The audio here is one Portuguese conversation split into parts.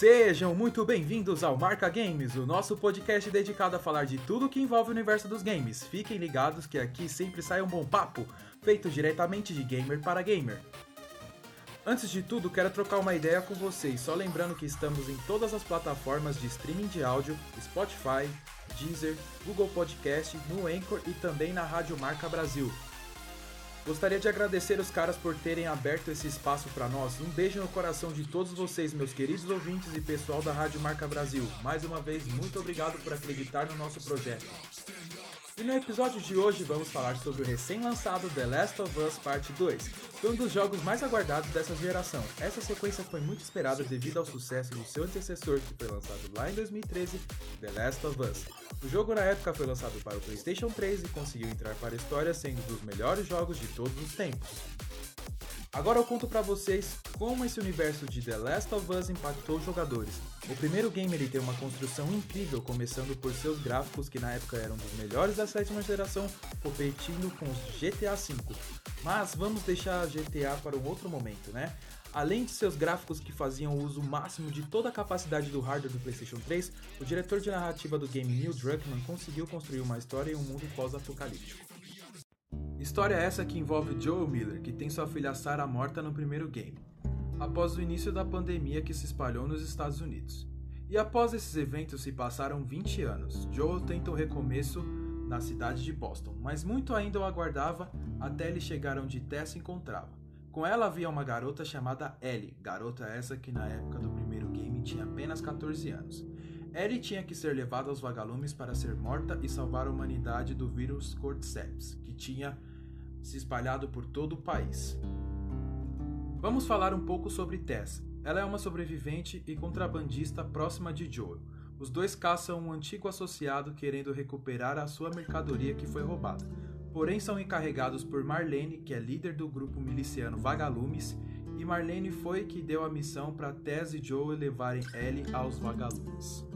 Sejam muito bem-vindos ao Marca Games, o nosso podcast dedicado a falar de tudo que envolve o universo dos games. Fiquem ligados que aqui sempre sai um bom papo, feito diretamente de gamer para gamer. Antes de tudo, quero trocar uma ideia com vocês, só lembrando que estamos em todas as plataformas de streaming de áudio, Spotify, Deezer, Google Podcast, no Anchor e também na Rádio Marca Brasil. Gostaria de agradecer os caras por terem aberto esse espaço para nós. Um beijo no coração de todos vocês, meus queridos ouvintes e pessoal da Rádio Marca Brasil. Mais uma vez, muito obrigado por acreditar no nosso projeto. E no episódio de hoje vamos falar sobre o recém-lançado The Last of Us Parte 2, foi um dos jogos mais aguardados dessa geração. Essa sequência foi muito esperada devido ao sucesso do seu antecessor que foi lançado lá em 2013, The Last of Us. O jogo na época foi lançado para o PlayStation 3 e conseguiu entrar para a história sendo um dos melhores jogos de todos os tempos. Agora eu conto para vocês como esse universo de The Last of Us impactou os jogadores. O primeiro game ele tem uma construção incrível, começando por seus gráficos que na época eram dos melhores da sétima geração, competindo com os GTA V. Mas vamos deixar GTA para um outro momento, né? Além de seus gráficos que faziam uso máximo de toda a capacidade do hardware do PlayStation 3, o diretor de narrativa do game Neil Druckmann conseguiu construir uma história em um mundo pós-apocalíptico. História essa que envolve Joel Miller, que tem sua filha Sarah morta no primeiro game, após o início da pandemia que se espalhou nos Estados Unidos. E após esses eventos se passaram 20 anos, Joel tenta o recomeço na cidade de Boston, mas muito ainda o aguardava até ele chegar onde Tess se encontrava. Com ela havia uma garota chamada Ellie, garota essa que na época do primeiro game tinha apenas 14 anos. Ellie tinha que ser levada aos vagalumes para ser morta e salvar a humanidade do vírus Cordyceps, que tinha se espalhado por todo o país. Vamos falar um pouco sobre Tess. Ela é uma sobrevivente e contrabandista próxima de Joel. Os dois caçam um antigo associado querendo recuperar a sua mercadoria que foi roubada. Porém, são encarregados por Marlene, que é líder do grupo miliciano Vagalumes, e Marlene foi que deu a missão para Tess e Joel levarem Ellie aos Vagalumes.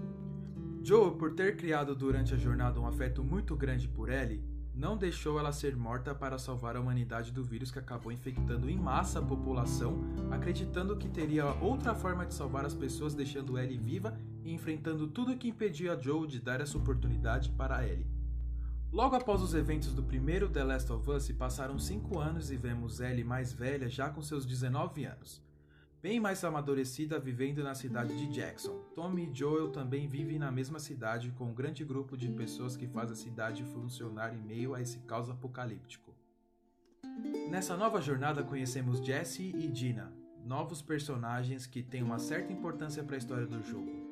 Joel, por ter criado durante a jornada um afeto muito grande por Ellie, não deixou ela ser morta para salvar a humanidade do vírus que acabou infectando em massa a população, acreditando que teria outra forma de salvar as pessoas deixando Ellie viva e enfrentando tudo que impedia Joel de dar essa oportunidade para Ellie. Logo após os eventos do primeiro The Last of Us, se passaram 5 anos e vemos Ellie mais velha já com seus 19 anos bem mais amadurecida vivendo na cidade de Jackson. Tommy e Joel também vivem na mesma cidade com um grande grupo de pessoas que faz a cidade funcionar em meio a esse caos apocalíptico. Nessa nova jornada conhecemos Jesse e Dina, novos personagens que têm uma certa importância para a história do jogo.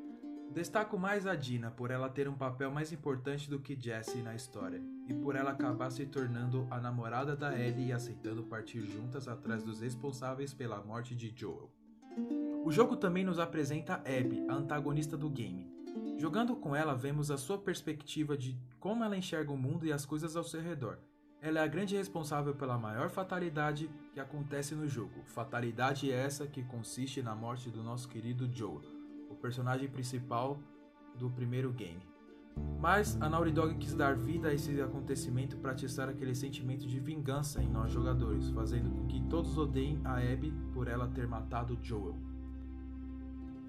Destaco mais a Dina por ela ter um papel mais importante do que Jesse na história, e por ela acabar se tornando a namorada da Ellie e aceitando partir juntas atrás dos responsáveis pela morte de Joel. O jogo também nos apresenta Abby, a antagonista do game. Jogando com ela, vemos a sua perspectiva de como ela enxerga o mundo e as coisas ao seu redor. Ela é a grande responsável pela maior fatalidade que acontece no jogo. Fatalidade essa que consiste na morte do nosso querido Joel, o personagem principal do primeiro game. Mas a Naughty Dog quis dar vida a esse acontecimento para atiçar aquele sentimento de vingança em nós jogadores, fazendo com que todos odeiem a Abby por ela ter matado Joel.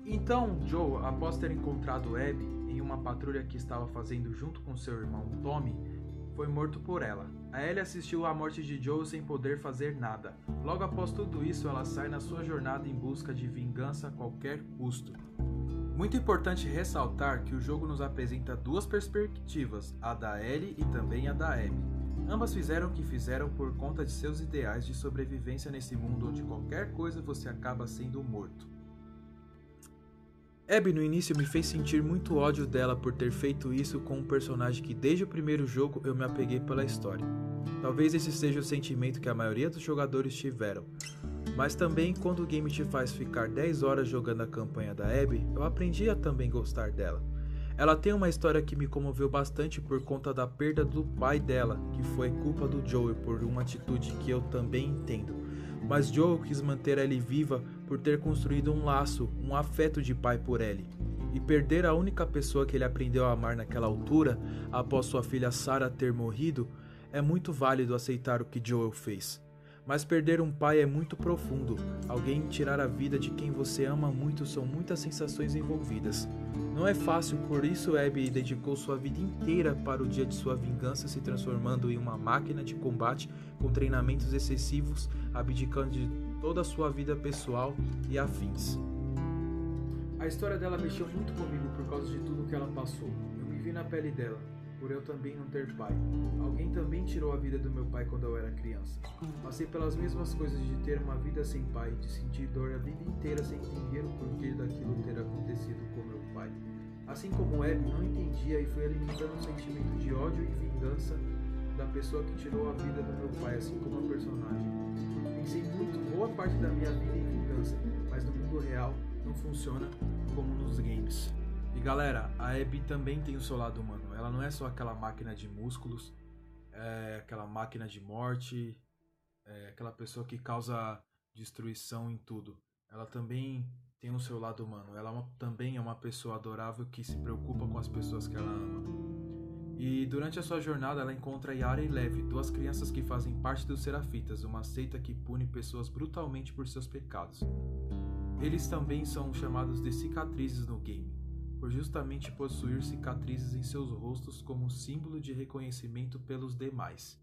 Então, Joe, após ter encontrado Abby em uma patrulha que estava fazendo junto com seu irmão Tommy, foi morto por ela. A Ellie assistiu à morte de Joe sem poder fazer nada. Logo após tudo isso, ela sai na sua jornada em busca de vingança a qualquer custo. Muito importante ressaltar que o jogo nos apresenta duas perspectivas, a da Ellie e também a da Abby. Ambas fizeram o que fizeram por conta de seus ideais de sobrevivência nesse mundo onde qualquer coisa você acaba sendo morto. Abby no início me fez sentir muito ódio dela por ter feito isso com um personagem que desde o primeiro jogo eu me apeguei pela história. Talvez esse seja o sentimento que a maioria dos jogadores tiveram. Mas também quando o game te faz ficar 10 horas jogando a campanha da Abby, eu aprendi a também gostar dela. Ela tem uma história que me comoveu bastante por conta da perda do pai dela, que foi culpa do Joel por uma atitude que eu também entendo mas Joe quis manter Ellie viva por ter construído um laço, um afeto de pai por Ellie. E perder a única pessoa que ele aprendeu a amar naquela altura, após sua filha Sarah ter morrido, é muito válido aceitar o que Joel fez. Mas perder um pai é muito profundo. Alguém tirar a vida de quem você ama muito são muitas sensações envolvidas. Não é fácil, por isso Abby dedicou sua vida inteira para o dia de sua vingança, se transformando em uma máquina de combate com treinamentos excessivos, abdicando de toda a sua vida pessoal e afins. A história dela mexeu muito comigo por causa de tudo que ela passou. Eu me vi na pele dela por eu também não ter pai. Alguém também tirou a vida do meu pai quando eu era criança. Passei pelas mesmas coisas de ter uma vida sem pai, de sentir dor a vida inteira sem entender o porquê daquilo ter acontecido com meu pai. Assim como Abby não entendia e foi alimentando um sentimento de ódio e vingança da pessoa que tirou a vida do meu pai, assim como a personagem. Pensei muito boa parte da minha vida em vingança, mas no mundo real não funciona como nos games. E galera, a Abby também tem o seu lado humano. Ela não é só aquela máquina de músculos, é aquela máquina de morte, é aquela pessoa que causa destruição em tudo. Ela também tem o seu lado humano. Ela é uma, também é uma pessoa adorável que se preocupa com as pessoas que ela ama. E durante a sua jornada ela encontra Yara e Levi, duas crianças que fazem parte dos Serafitas, uma seita que pune pessoas brutalmente por seus pecados. Eles também são chamados de cicatrizes no game por justamente possuir cicatrizes em seus rostos como símbolo de reconhecimento pelos demais.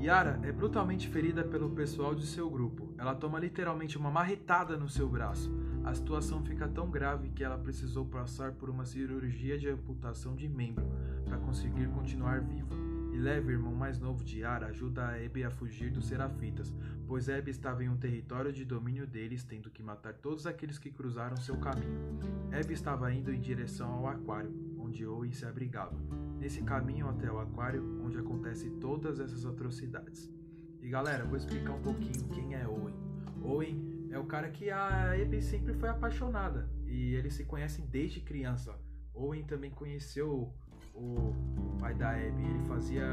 Yara é brutalmente ferida pelo pessoal de seu grupo. Ela toma literalmente uma marretada no seu braço. A situação fica tão grave que ela precisou passar por uma cirurgia de amputação de membro para conseguir continuar viva. E Levi, irmão mais novo de Yara, ajuda a Abby a fugir dos Serafitas, pois Abby estava em um território de domínio deles, tendo que matar todos aqueles que cruzaram seu caminho. Abby estava indo em direção ao aquário, onde Owen se abrigava. Nesse caminho até o aquário, onde acontecem todas essas atrocidades. E galera, vou explicar um pouquinho quem é Owen. Owen é o cara que a Abby sempre foi apaixonada e eles se conhecem desde criança. Owen também conheceu o pai da Abby, ele fazia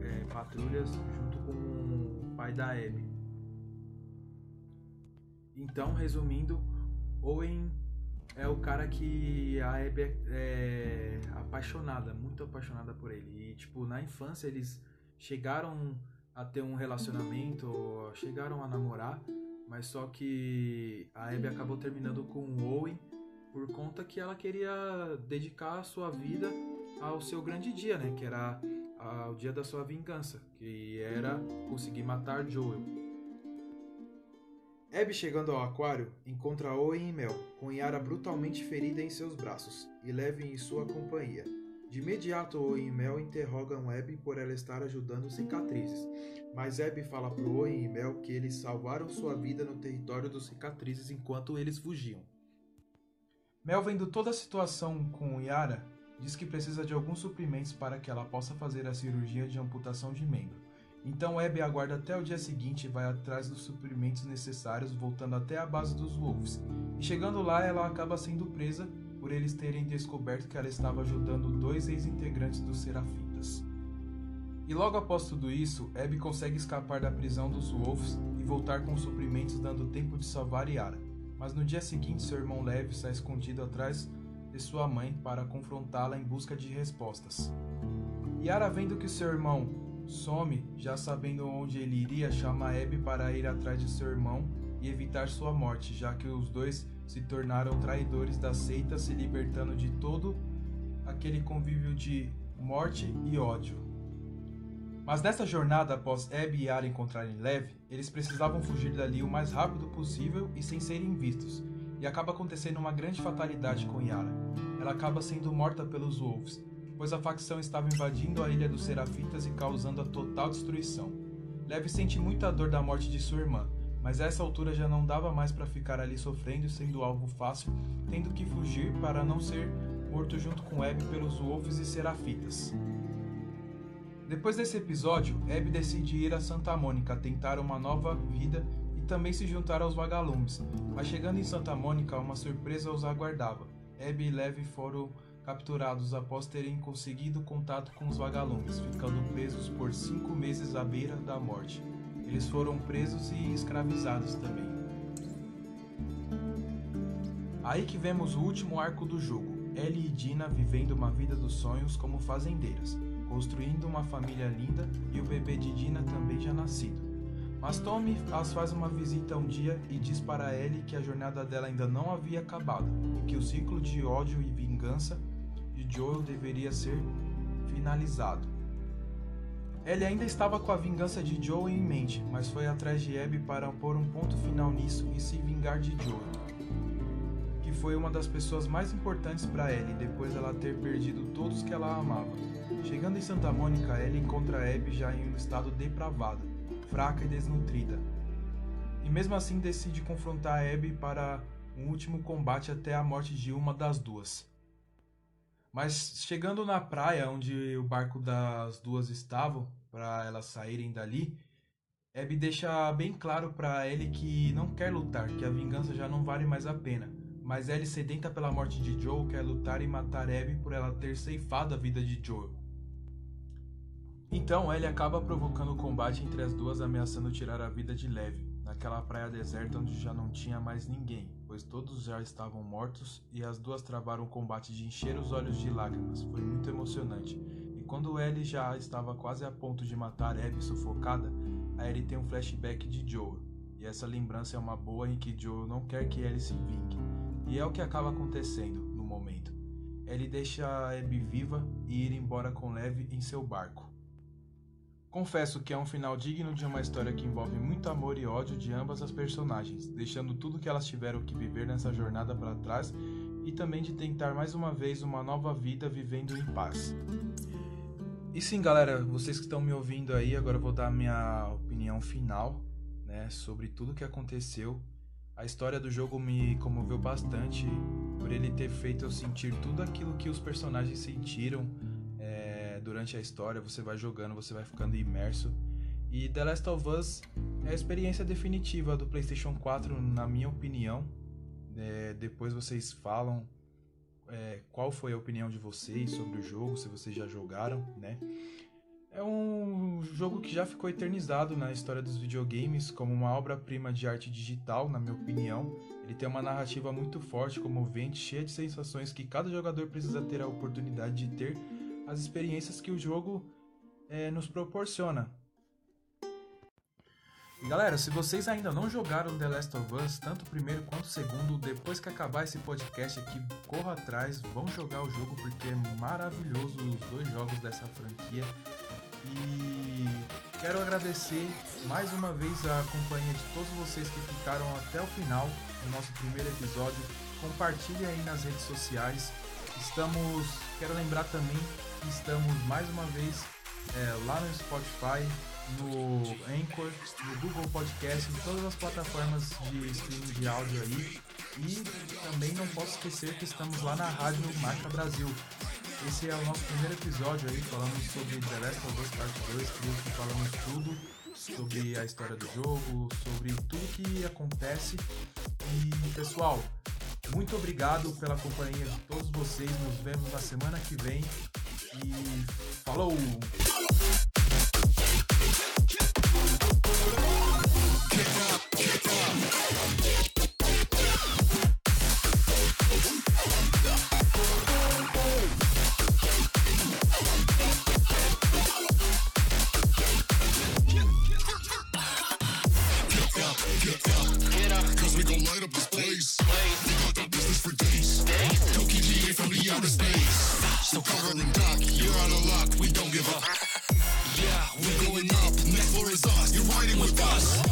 é, patrulhas junto com o pai da Abby. Então, resumindo, Owen é o cara que a Abby é, é apaixonada, muito apaixonada por ele. E, tipo, na infância eles chegaram a ter um relacionamento, chegaram a namorar, mas só que a Abby acabou terminando com o Owen por conta que ela queria dedicar a sua vida ao seu grande dia, né? Que era o dia da sua vingança, que era conseguir matar Joel. Abby, chegando ao aquário, encontra Owen e Mel, com Yara brutalmente ferida em seus braços, e Levi em sua companhia. De imediato, Owen e Mel interrogam Abby por ela estar ajudando cicatrizes, mas Abby fala para Owen e Mel que eles salvaram sua vida no território dos cicatrizes enquanto eles fugiam. Mel, vendo toda a situação com Yara, diz que precisa de alguns suprimentos para que ela possa fazer a cirurgia de amputação de membro. Então Abby aguarda até o dia seguinte e vai atrás dos suprimentos necessários, voltando até a base dos Wolves. E chegando lá, ela acaba sendo presa por eles terem descoberto que ela estava ajudando dois ex-integrantes dos Serafitas. E logo após tudo isso, Abby consegue escapar da prisão dos Wolves e voltar com os suprimentos, dando tempo de salvar Yara. Mas no dia seguinte, seu irmão Levi está escondido atrás de sua mãe para confrontá-la em busca de respostas. Yara, vendo que seu irmão Some, já sabendo onde ele iria, chama Abby para ir atrás de seu irmão e evitar sua morte, já que os dois se tornaram traidores da seita, se libertando de todo aquele convívio de morte e ódio. Mas nessa jornada, após Abby e Yara encontrarem Lev, eles precisavam fugir dali o mais rápido possível e sem serem vistos, e acaba acontecendo uma grande fatalidade com Yara. Ela acaba sendo morta pelos Wolves, pois a facção estava invadindo a ilha dos Serafitas e causando a total destruição. Levi sente muita dor da morte de sua irmã, mas a essa altura já não dava mais para ficar ali sofrendo e sendo alvo fácil, tendo que fugir para não ser morto junto com Abby pelos Wolves e Serafitas. Depois desse episódio, Abby decide ir a Santa Mônica tentar uma nova vida e também se juntar aos vagalumes, mas chegando em Santa Mônica, uma surpresa os aguardava. Abby e Levi foram capturados após terem conseguido contato com os vagalumes, ficando presos por cinco meses à beira da morte. Eles foram presos e escravizados também. Aí que vemos o último arco do jogo, Ellie e Dina vivendo uma vida dos sonhos como fazendeiras, construindo uma família linda e o bebê de Dina também já nascido. Mas Tommy as faz uma visita um dia e diz para Ellie que a jornada dela ainda não havia acabado e que o ciclo de ódio e vingança de Joel deveria ser finalizado. Ellie ainda estava com a vingança de Joel em mente, mas foi atrás de Abby para pôr um ponto final nisso e se vingar de Joel, que foi uma das pessoas mais importantes para Ellie depois dela ter perdido todos que ela amava. Chegando em Santa Mônica, Ellie encontra Abby já em um estado depravado fraca e desnutrida. E mesmo assim decide confrontar Abby para um último combate até a morte de uma das duas. Mas chegando na praia onde o barco das duas estavam, para elas saírem dali, Abby deixa bem claro para ele que não quer lutar, que a vingança já não vale mais a pena. Mas Ellie, sedenta pela morte de Joe, quer lutar e matar Abby por ela ter ceifado a vida de Joel. Então ele acaba provocando o combate entre as duas, ameaçando tirar a vida de Leve, naquela praia deserta onde já não tinha mais ninguém, pois todos já estavam mortos e as duas travaram o combate de encher os olhos de lágrimas. Foi muito emocionante. E quando Ellie já estava quase a ponto de matar Abby sufocada, a Ellie tem um flashback de Joel. E essa lembrança é uma boa em que Joel não quer que Ellie se vingue. E é o que acaba acontecendo no momento. Ellie deixa Abby viva e ir embora com Leve em seu barco. Confesso que é um final digno de uma história que envolve muito amor e ódio de ambas as personagens, deixando tudo que elas tiveram que viver nessa jornada para trás e também de tentar mais uma vez uma nova vida vivendo em paz. E sim, galera, vocês que estão me ouvindo aí, agora eu vou dar minha opinião final, né, sobre tudo que aconteceu. A história do jogo me comoveu bastante por ele ter feito eu sentir tudo aquilo que os personagens sentiram durante a história, você vai jogando, você vai ficando imerso. E The Last of Us é a experiência definitiva do PlayStation 4, na minha opinião. É, depois vocês falam é, qual foi a opinião de vocês sobre o jogo, se vocês já jogaram, né? É um jogo que já ficou eternizado na história dos videogames como uma obra-prima de arte digital, na minha opinião. Ele tem uma narrativa muito forte, comovente, cheia de sensações que cada jogador precisa ter a oportunidade de ter as experiências que o jogo é, nos proporciona. E galera, se vocês ainda não jogaram The Last of Us, tanto o primeiro quanto o segundo, depois que acabar esse podcast aqui, corra atrás, vão jogar o jogo porque é maravilhoso os dois jogos dessa franquia. E quero agradecer mais uma vez a companhia de todos vocês que ficaram até o final do nosso primeiro episódio. Compartilhe aí nas redes sociais. Estamos, quero lembrar também Estamos mais uma vez é, lá no Spotify, no Anchor, no Google Podcast, em todas as plataformas de streaming de áudio aí. E também não posso esquecer que estamos lá na Rádio Marca Brasil. Esse é o nosso primeiro episódio aí, falamos sobre The Last of Us Part 2, que falamos tudo sobre a história do jogo, sobre tudo que acontece. E pessoal, muito obrigado pela companhia de todos vocês. Nos vemos na semana que vem e falou! Us.